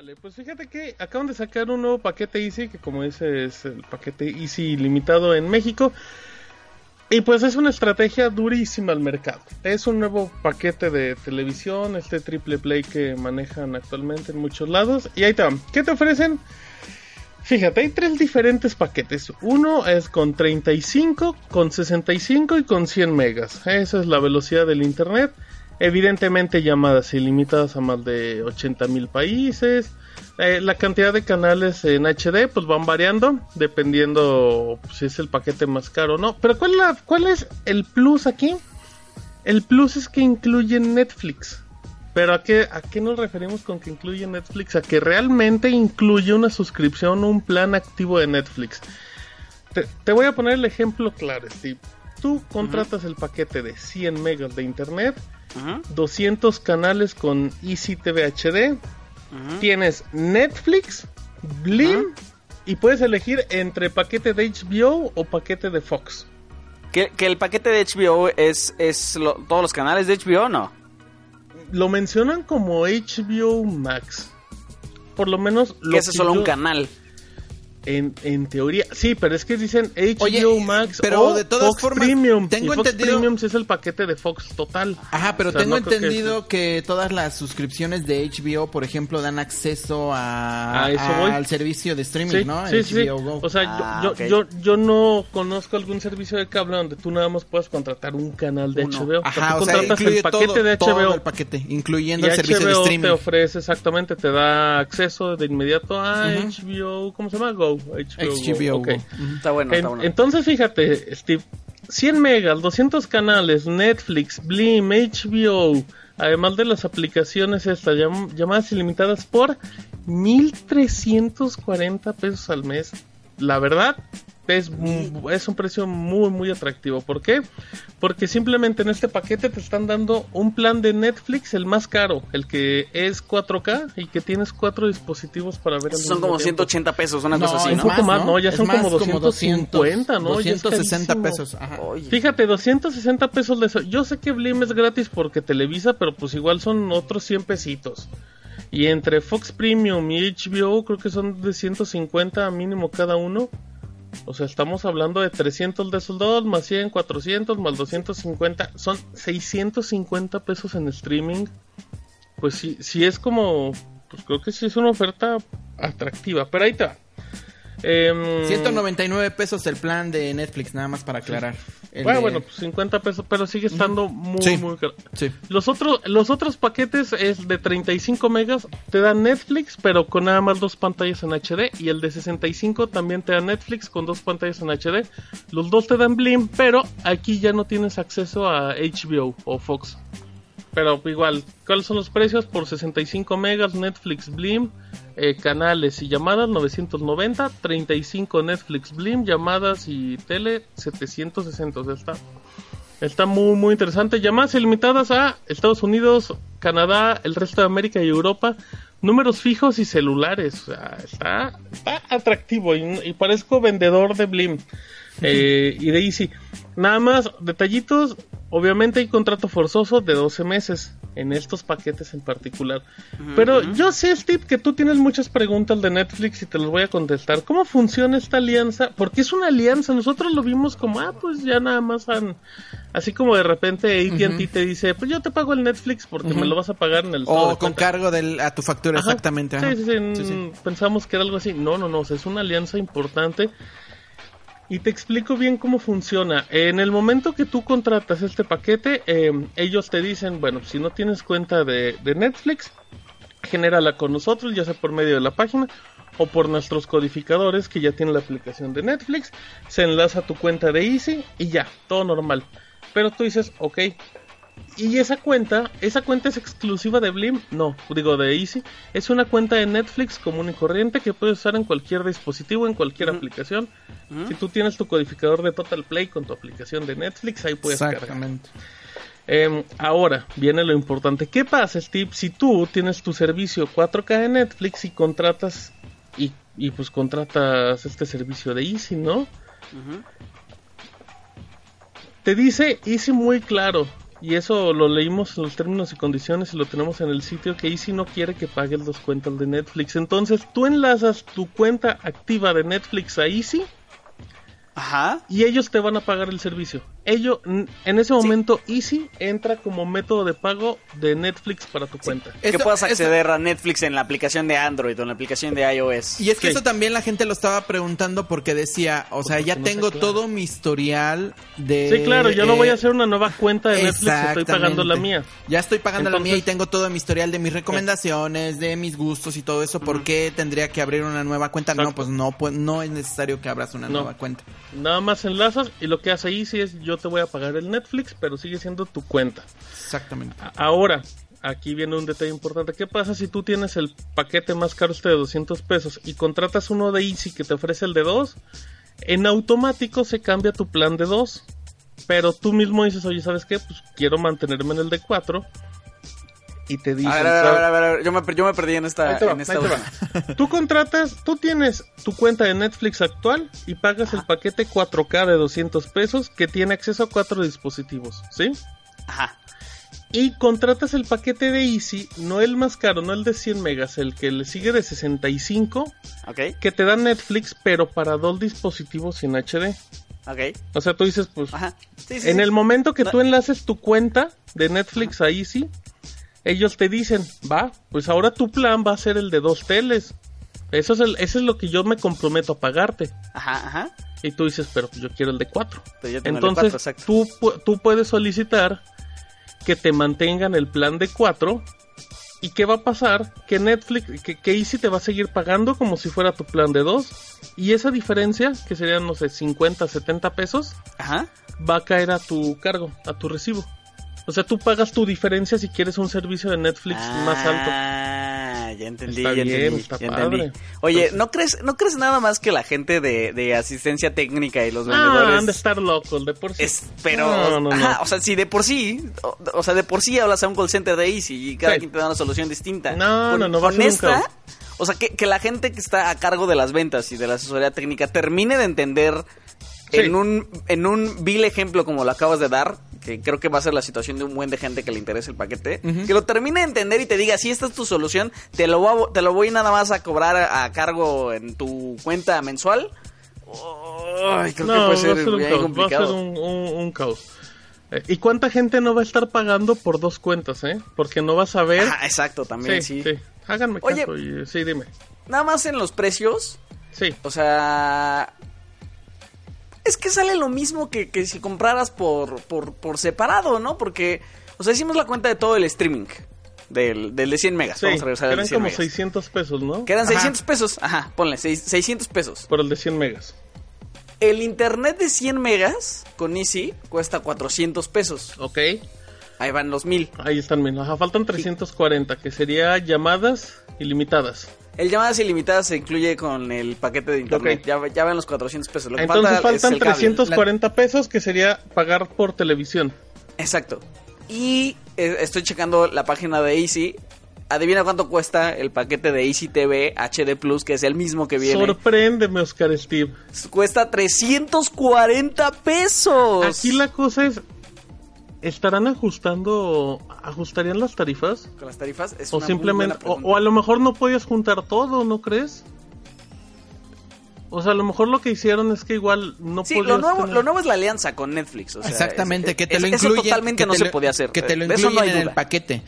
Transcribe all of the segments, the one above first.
Vale, pues fíjate que acaban de sacar un nuevo paquete Easy, que como dice es el paquete Easy limitado en México. Y pues es una estrategia durísima al mercado. Es un nuevo paquete de televisión, este triple play que manejan actualmente en muchos lados. Y ahí te van. ¿Qué te ofrecen? Fíjate, hay tres diferentes paquetes. Uno es con 35, con 65 y con 100 megas. Esa es la velocidad del internet. Evidentemente llamadas ilimitadas a más de 80 mil países. Eh, la cantidad de canales en HD pues van variando dependiendo si es el paquete más caro o no. Pero ¿cuál, la, ¿cuál es el plus aquí? El plus es que incluye Netflix. Pero ¿a qué, ¿a qué nos referimos con que incluye Netflix? A que realmente incluye una suscripción, un plan activo de Netflix. Te, te voy a poner el ejemplo claro, Steve. Tú contratas el paquete de 100 megas de internet, 200 canales con Easy TV HD, tienes Netflix, Blim y puedes elegir entre paquete de HBO o paquete de Fox. ¿Que, que el paquete de HBO es, es lo- todos los canales de HBO no? Lo mencionan como HBO Max. Por lo menos lo Que ese es solo un canal. En, en teoría, sí, pero es que dicen HBO Oye, Max pero o de todas Fox formas, Premium. tengo y Fox entendido- Premium es el paquete de Fox total. Ajá, pero O sea, tengo no creo que entendido que, todas las suscripciones de HBO, por ejemplo, dan acceso a, A eso a- al servicio de streaming, Sí, ¿no? sí, sí. Go. O sea, Ah, yo, ok. yo, yo, no conozco algún servicio de cable donde tú nada más puedas contratar un canal de Uno. HBO. Ajá, tú o sea, contratas incluye el paquete todo, de todo HBO. el paquete, incluyendo Y el servicio de HBO streaming. te ofrece exactamente, te da acceso de inmediato a HBO, ¿cómo se llama? Go. HBO. Está bueno, En- está bueno. Entonces, fíjate, Steve, 100 megas, 200 canales, Netflix, Blim, HBO, además de las aplicaciones estas llam- llamadas ilimitadas por 1340 pesos al mes. La verdad, es, es un precio muy, muy atractivo. ¿Por qué? Porque simplemente en este paquete te están dando un plan de Netflix, el más caro, el que es 4K y que tienes cuatro dispositivos para ver Son como tiempo. 180 pesos, una No, cosa así, un ¿no? poco más, ¿no? Ya Es son más, como 250, ¿no? Ya es 260 carísimo. pesos. Ajá. Fíjate, 260 pesos de eso. Yo sé que Blim es gratis porque Televisa, pero pues igual son otros 100 pesitos. Y entre Fox Premium y HBO creo que son de 150 mínimo cada uno. O sea, estamos hablando de 300 de esos dos, más 100, 400, más 250. Son 650 pesos en streaming. Pues sí, sí es como... Pues creo que sí es una oferta atractiva. Pero ahí te va. Em, 199 pesos el plan de Netflix, nada más para aclarar. El bueno, de- bueno, pues 50 pesos, pero sigue estando muy, Sí. muy caro. Sí. Los otros, los otros paquetes es de 35 megas, te dan Netflix, pero con nada más dos pantallas en HD. Y el de 65 también te da Netflix con dos pantallas en HD. Los dos te dan Blim, pero aquí ya no tienes acceso a HBO o Fox. Pero igual, ¿cuáles son los precios? Por 65 megas, Netflix Blim, eh, canales y llamadas 990, 35 Netflix Blim, llamadas y tele 760. O está, está muy, muy interesante. Llamadas ilimitadas a Estados Unidos, Canadá, el resto de América y Europa. Números fijos y celulares. O sea, está, está atractivo y, y parezco vendedor de Blim eh, y de Easy. Nada más, detallitos. Obviamente hay contrato forzoso de 12 meses en estos paquetes en particular. Pero yo sé, Steve, que tú tienes muchas preguntas de Netflix y te las voy a contestar. ¿Cómo funciona esta alianza? Porque es una alianza. Nosotros lo vimos como, ah, pues ya nada más han... Así como de repente AT&T te dice, pues yo te pago el Netflix porque me lo vas a pagar en el... O de con cuenta". cargo del, a tu factura, Ajá. exactamente. ajá. Sí, sí, sí, Sí, sí. Pensamos que era algo así. No, no, no. o sea, es una alianza importante. Y te explico bien cómo funciona. En el momento que tú contratas este paquete, eh, ellos te dicen, bueno, si no tienes cuenta de, de Netflix, genérala con nosotros, ya sea por medio de la página o por nuestros codificadores que ya tienen la aplicación de Netflix. Se enlaza a tu cuenta de Easy y ya, todo normal. Pero tú dices, ok, Y esa cuenta, esa cuenta es exclusiva de Blim, no, digo de Easy, es una cuenta de Netflix común y corriente que puedes usar en cualquier dispositivo, en cualquier aplicación. Si tú tienes tu codificador de Total Play con tu aplicación de Netflix, ahí puedes cargar. Exactamente. Em, ahora viene lo importante. ¿Qué pasa, Steve? Si tú tienes tu servicio 4K de Netflix y contratas y, y pues contratas este servicio de Easy, ¿no? Te dice Easy muy claro. Y eso lo leímos en los términos y condiciones y lo tenemos en el sitio que Easy no quiere que pagues dos cuentas de Netflix. Entonces tú enlazas tu cuenta activa de Netflix a Easy Ajá. y ellos te van a pagar el servicio. Ello, en ese momento, Easy entra como método de pago de Netflix para tu cuenta. que puedas esto- acceder a Netflix en la aplicación de Android o en la aplicación de iOS. Y es que Sí. eso también la gente lo estaba preguntando porque decía, o sea, Porque ya no tengo claro. todo mi historial de... Sí, claro, yo no voy a hacer una nueva cuenta de Netflix, estoy pagando la mía. Ya estoy pagando la mía y tengo todo mi historial de mis recomendaciones, de mis gustos y todo eso. ¿Por qué tendría que abrir una nueva cuenta? No, pues no, pues no es necesario que abras una No. nueva cuenta. Nada más enlazas y lo que hace Easy es yo te voy a pagar el Netflix, pero sigue siendo tu cuenta. Exactamente. Ahora, aquí viene un detalle importante. ¿Qué pasa si tú tienes el paquete más caro este de 200 pesos y contratas uno de Easy que te ofrece el de 2? En automático se cambia tu plan de 2. Pero tú mismo dices, oye, ¿sabes qué? Pues quiero mantenerme en el de 4. Y te dicen... A ver, a ver, a ver, a ver, a ver, Yo, me, yo me perdí en esta, va, en esta. Tú contratas, tú tienes tu cuenta de Netflix actual y pagas el paquete 4K de 200 pesos que tiene acceso a cuatro dispositivos, ¿sí? Ajá. Y contratas el paquete de Easy, no el más caro, no el de 100 megas, el que le sigue de 65, Ok, que te da Netflix, pero para dos dispositivos sin HD. ok. O sea, tú dices, pues, Ajá. Sí, sí, en sí. el momento que No- tú enlaces tu cuenta de Netflix a Easy, ellos te dicen, va, pues ahora tu plan va a ser el de dos teles. Eso es, el, eso es lo que yo me comprometo a pagarte. Ajá, ajá. Y tú dices, pero yo quiero el de cuatro. Pero yo tengo el de Entonces, cuatro, tú, tú puedes solicitar que te mantengan el plan de 4. ¿Y qué va a pasar? Que Netflix, que, que Easy te va a seguir pagando como si fuera tu plan de 2. Y esa diferencia, que serían, no sé, 50, 70 pesos, Ajá. va a caer a tu cargo, a tu recibo. O sea, tú pagas tu diferencia si quieres un servicio de Netflix más alto. Ah, ya entendí, Está ya bien, entendí, está ya padre. entendí. Oye, ¿no crees, ¿no crees nada más que la gente de, de asistencia técnica y los Ah, han de vendedores estar locos, de por sí. es, pero, No, no, no. ajá, o sea, si de por sí, o, o sea, de por sí hablas a un call center de Easy y cada Sí. quien te da una solución distinta. No, Con- no, no, con esta, caos. o sea, que, que la gente que está a cargo de las ventas y de la asesoría técnica termine de entender Sí. en un en un vil ejemplo como lo acabas de dar, que creo que va a ser la situación de un buen de gente que le interese el paquete, que lo termine de entender y te diga, si esta es tu solución, te lo voy a, te lo voy nada más a cobrar a, a cargo en tu cuenta mensual. Ay, creo que puede va a ser ser un caos, va a complicado. ser un, un- un caos. Eh, ¿Y cuánta gente no va a estar pagando por dos cuentas, eh? Porque no vas a ver. Ajá, exacto, también, sí. sí, sí. Háganme Oye. caso. y- sí, dime. Nada más en los precios, Sí. o sea... Es que sale lo mismo que, que si compraras por, por, por separado, ¿no? Porque, o sea, hicimos la cuenta de todo el streaming del, del de 100 megas. Sí, Vamos a regresar al de eran 100 como megas. 600 pesos, ¿no? Que eran Ajá. 600 pesos. Ajá, ponle, seis- 600 pesos. Por el de 100 megas. El internet de 100 megas con Easy cuesta 400 pesos. Ok. Ahí van los 1000. Ahí están, mira. Ajá, faltan 340, que sería llamadas ilimitadas. El llamadas ilimitadas se incluye con el paquete de internet. Ya, ya van los 400 pesos. Lo que Entonces falta es faltan el cable. 340 pesos, que sería pagar por televisión. Exacto. Y eh, estoy checando la página de Easy. Adivina cuánto cuesta el paquete de Easy TV HD Plus, que es el mismo que viene. Sorpréndeme, Oscar Steve. Cuesta 340 pesos. Aquí la cosa es, ¿estarán ajustando, ajustarían las tarifas? Con las tarifas es O una muy simplemente, buena o, a lo mejor no podías juntar todo, ¿no crees? O sea, a lo mejor lo que hicieron es que igual no Sí, podías lo nuevo, tener- lo nuevo es la alianza con Netflix. o sea, Exactamente, es- que te es- lo Eso incluyen. totalmente que no te se lo- podía hacer. Que te lo eso incluyen no en el paquete.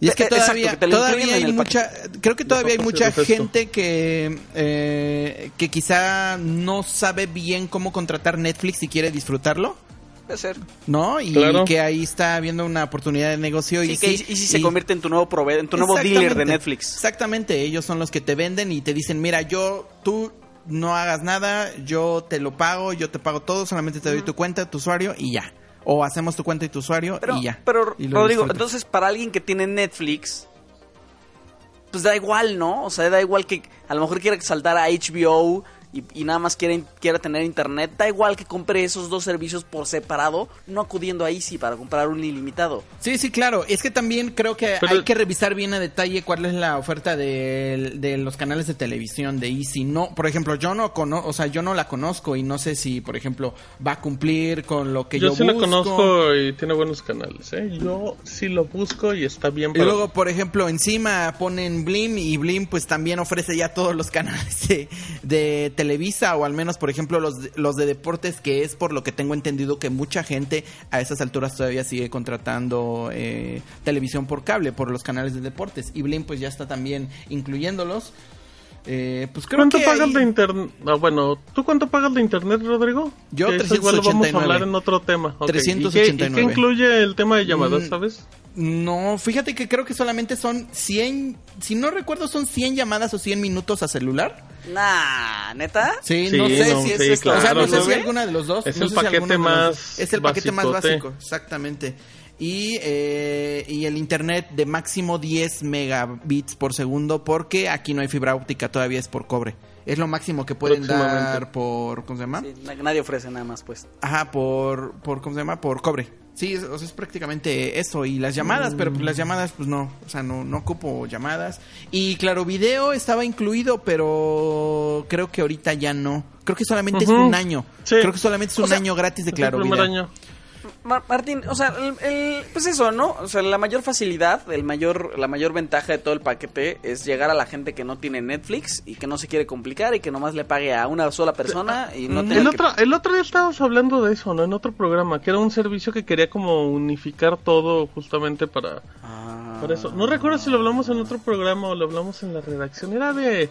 Y es que exacto, todavía, que todavía hay mucha, creo que todavía hay mucha gente que eh, que quizá no sabe bien cómo contratar Netflix y quiere disfrutarlo, Puede ser. ¿no? Y Claro. que ahí está viendo una oportunidad de negocio Sí, y que sí, y si se y- convierte en tu nuevo proveedor, en tu nuevo dealer de. Netflix. Exactamente, ellos son los que te venden y te dicen, mira, yo, tú no hagas nada, yo te lo pago, yo te pago todo, solamente te doy tu cuenta, tu usuario y ya. o hacemos tu cuenta y tu usuario Pero, y ya. pero Y lo Rodrigo, disfrutas. entonces para alguien que tiene Netflix, pues da igual, ¿no? O sea, da igual que a lo mejor quiera saltar a HBO y, y nada más quiera, quiera tener internet, da igual que compre esos dos servicios por separado, no acudiendo a Easy para comprar un ilimitado. Sí, sí, claro. Es que también creo que Pero- hay que revisar bien a detalle cuál es la oferta de, de los canales de televisión de Easy. No, por ejemplo, yo no cono o sea, yo no la conozco y no sé si, por ejemplo, va a cumplir con lo que yo, Yo sí la busco. conozco y tiene buenos canales, ¿eh? Yo sí lo busco y está bien Y luego, por ejemplo, encima ponen Blim y Blim pues también ofrece ya todos los canales de, de Televisa o al menos, por ejemplo, los, de- los de deportes, que es por lo que tengo entendido que mucha gente a esas alturas todavía sigue contratando eh, televisión por cable, por los canales de deportes. Y Blim pues ya está también incluyéndolos. Eh, pues creo ¿Cuánto que pagas ahí- de internet? Ah, bueno, ¿tú cuánto pagas de internet, Rodrigo? Yo, Que eso igual lo vamos a 389. hablar en otro tema. Ok, ¿y qué- ¿Y 389. qué, incluye el tema de llamadas, Mm, sabes? No, fíjate que creo que solamente son 100, si no recuerdo son 100 llamadas o 100 minutos a celular. Nah, ¿neta? Sí, Sí, no sé no, si es sí, esto. o sea, no sé ¿no si alguna de los dos. Es no el si paquete más Es el paquete más básico, exactamente. Y, eh, y el internet de máximo 10 megabits por segundo, porque aquí no hay fibra óptica, todavía es por cobre. Es lo máximo que pueden dar por, ¿cómo se llama? Sí, na- nadie ofrece nada más, pues. Ajá, por, por, ¿cómo se llama? Por cobre. Sí, es, o sea, es prácticamente eso. Y las llamadas, pero pues las llamadas, pues no. O sea, no, no ocupo llamadas. Y claro, video estaba incluido, pero creo que ahorita ya no. Creo que solamente es un año. Sí. Creo que solamente es un O sea, año gratis de claro video. año. Mar- Martín, o sea, el, el- pues eso, ¿no? O sea, la mayor facilidad, el mayor, la mayor ventaja de todo el paquete es llegar a la gente que no tiene Netflix y que no se quiere complicar y que nomás le pague a una sola persona y no El que- otro, el otro día estábamos hablando de eso, ¿no? En otro programa, que era un servicio que quería como unificar todo justamente para, Ah. para eso. No recuerdo si lo hablamos en otro programa o lo hablamos en la redacción. Era de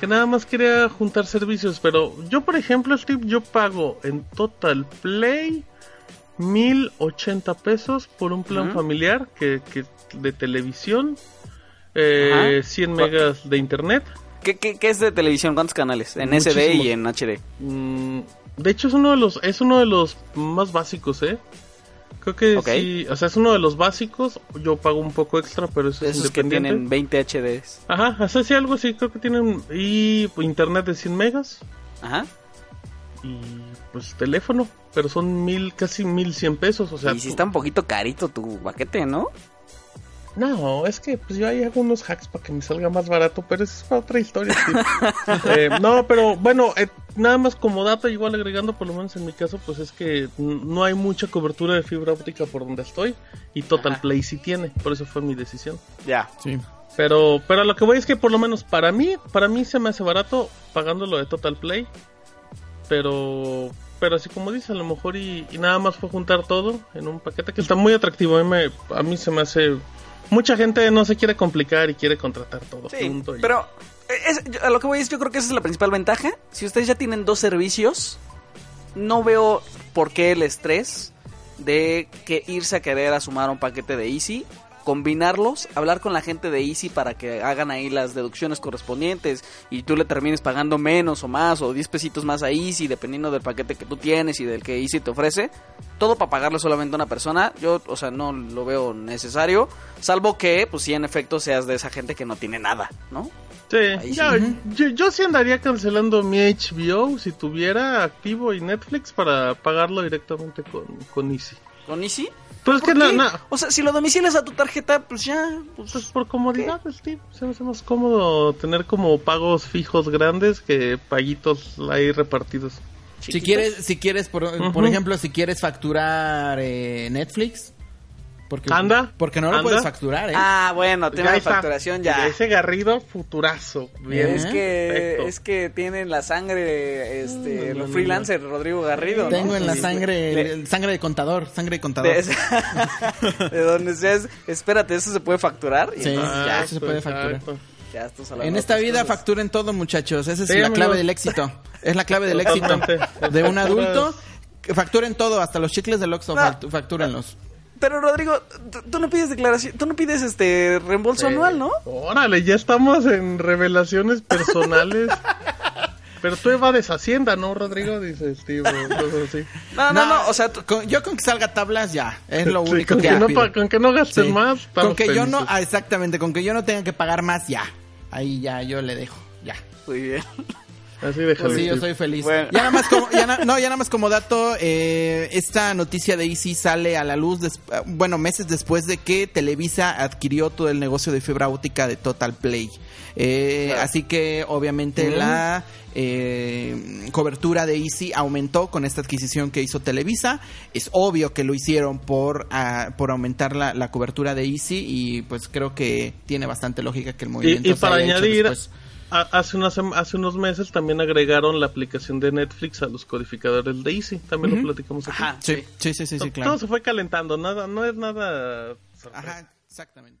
que nada más quería juntar servicios, pero yo, por ejemplo, Steve, yo pago en Total Play 1080 pesos por un plan familiar que, que de televisión, eh, Ajá. 100 megas de internet. ¿Qué, qué, qué es de televisión? ¿Cuántos canales? En Muchísimo. SD y en HD. Mm, de hecho es uno de los es uno de los más básicos, ¿eh? Creo que Ok. sí, o sea, es uno de los básicos. Yo pago un poco extra, pero eso es Esos que independiente. tienen 20 HDs. Ajá, o sea, sí, algo así, creo que tienen y internet de 100 megas Ajá. Y pues teléfono, pero son mil casi 1100 pesos, o sea, y si tú- está un poquito carito tu paquete, ¿no? No, es que pues yo ahí hago unos hacks para que me salga más barato, pero eso es para otra historia. Eh, no, pero bueno, eh, nada más como dato, igual agregando, por lo menos en mi caso, pues es que no hay mucha cobertura de fibra óptica por donde estoy y Total Ajá. Play sí tiene, por eso fue mi decisión. Ya. Sí. Pero, pero lo que voy es que por lo menos para mí, para mí se me hace barato pagando lo de Total Play, pero, pero así como dice, a lo mejor y, y nada más fue juntar todo en un paquete que está muy atractivo. A mí, me- a mí se me hace mucha gente no se quiere complicar y quiere contratar todo Sí, junto. y- pero es- a lo que voy es, yo creo que esa es la principal ventaja. Si ustedes ya tienen dos servicios, no veo por qué el estrés de que irse a querer a sumar un paquete de Easy, combinarlos, hablar con la gente de Easy para que hagan ahí las deducciones correspondientes y tú le termines pagando menos o más o 10 pesitos más a Easy dependiendo del paquete que tú tienes y del que Easy te ofrece. Todo para pagarle solamente a una persona, yo, o sea, no lo veo necesario, salvo que, pues sí, en efecto seas de esa gente que no tiene nada, ¿no? Sí, yo, yo sí andaría cancelando mi HBO si tuviera activo y Netflix para pagarlo directamente con, con Easy. ¿Con Easy? Pues es ¿Por que qué? na- O sea, si lo domicilias a tu tarjeta, pues ya. Pues, Pues por comodidad, Steve. Se me hace más cómodo tener como pagos fijos grandes que paguitos ahí repartidos. Si chiquitos. quieres, si quieres por, por ejemplo, si quieres facturar eh, Netflix, porque, Anda, porque no lo anda. puedes facturar, ¿eh? Ah, bueno, tema Ya de facturación ya. Ese Garrido, futurazo. Bien. Es que, Perfecto. es que tienen la sangre, este, No, los no, freelancers, Rodrigo Garrido. ¿no? Tengo en la Sí, sangre, de- el- sangre de contador, sangre de contador. de, de donde seas, espérate, ¿eso se puede facturar? Y Sí. entonces ya ya, se puede facturar. exacto. ya En esta vida cosas. facturen todo, muchachos. Esa es Sí, la amigo. clave del éxito. Es la clave del éxito de un adulto. Facturen todo, hasta los chicles del Oxxo, factúrenlos. Pero Rodrigo, tú, no pides declaración, tú no pides este reembolso Sí. anual, ¿no? Órale, ya estamos en revelaciones personales. Pero tú evades Hacienda, ¿no, Rodrigo? Dice Steve. así. No, no, no, o sea, con- yo con que salga tablas ya, es lo Sí, único con que, que no pido. con que no gastes Sí. más, Con que yo no, ah, exactamente, con que yo no tenga que pagar más, ya. Ahí ya, yo le dejo, ya. muy bien. Así déjalo. Pues sí, yo soy feliz. Bueno. Ya nada más como, ya na- no, ya nada más como dato, eh, esta noticia de Easy sale a la luz, des- eh, bueno, meses después de que Televisa adquirió todo el negocio de fibra óptica de Total Play. Eh, Claro. Así que obviamente la eh, cobertura de Easy aumentó con esta adquisición que hizo Televisa. Es obvio que lo hicieron por, ah, por aumentar la, la cobertura de Easy y pues creo que tiene bastante lógica que el movimiento Y, y se para haya hecho añadir, después. A- hace, unas, hace unos meses también agregaron la aplicación de Netflix a los codificadores de Easy. También lo platicamos aquí. Ajá, Sí, sí. sí, sí, sí, sí, Todo- claro. Todo se fue calentando, nada, no es nada. sorpresa. Ajá, exactamente.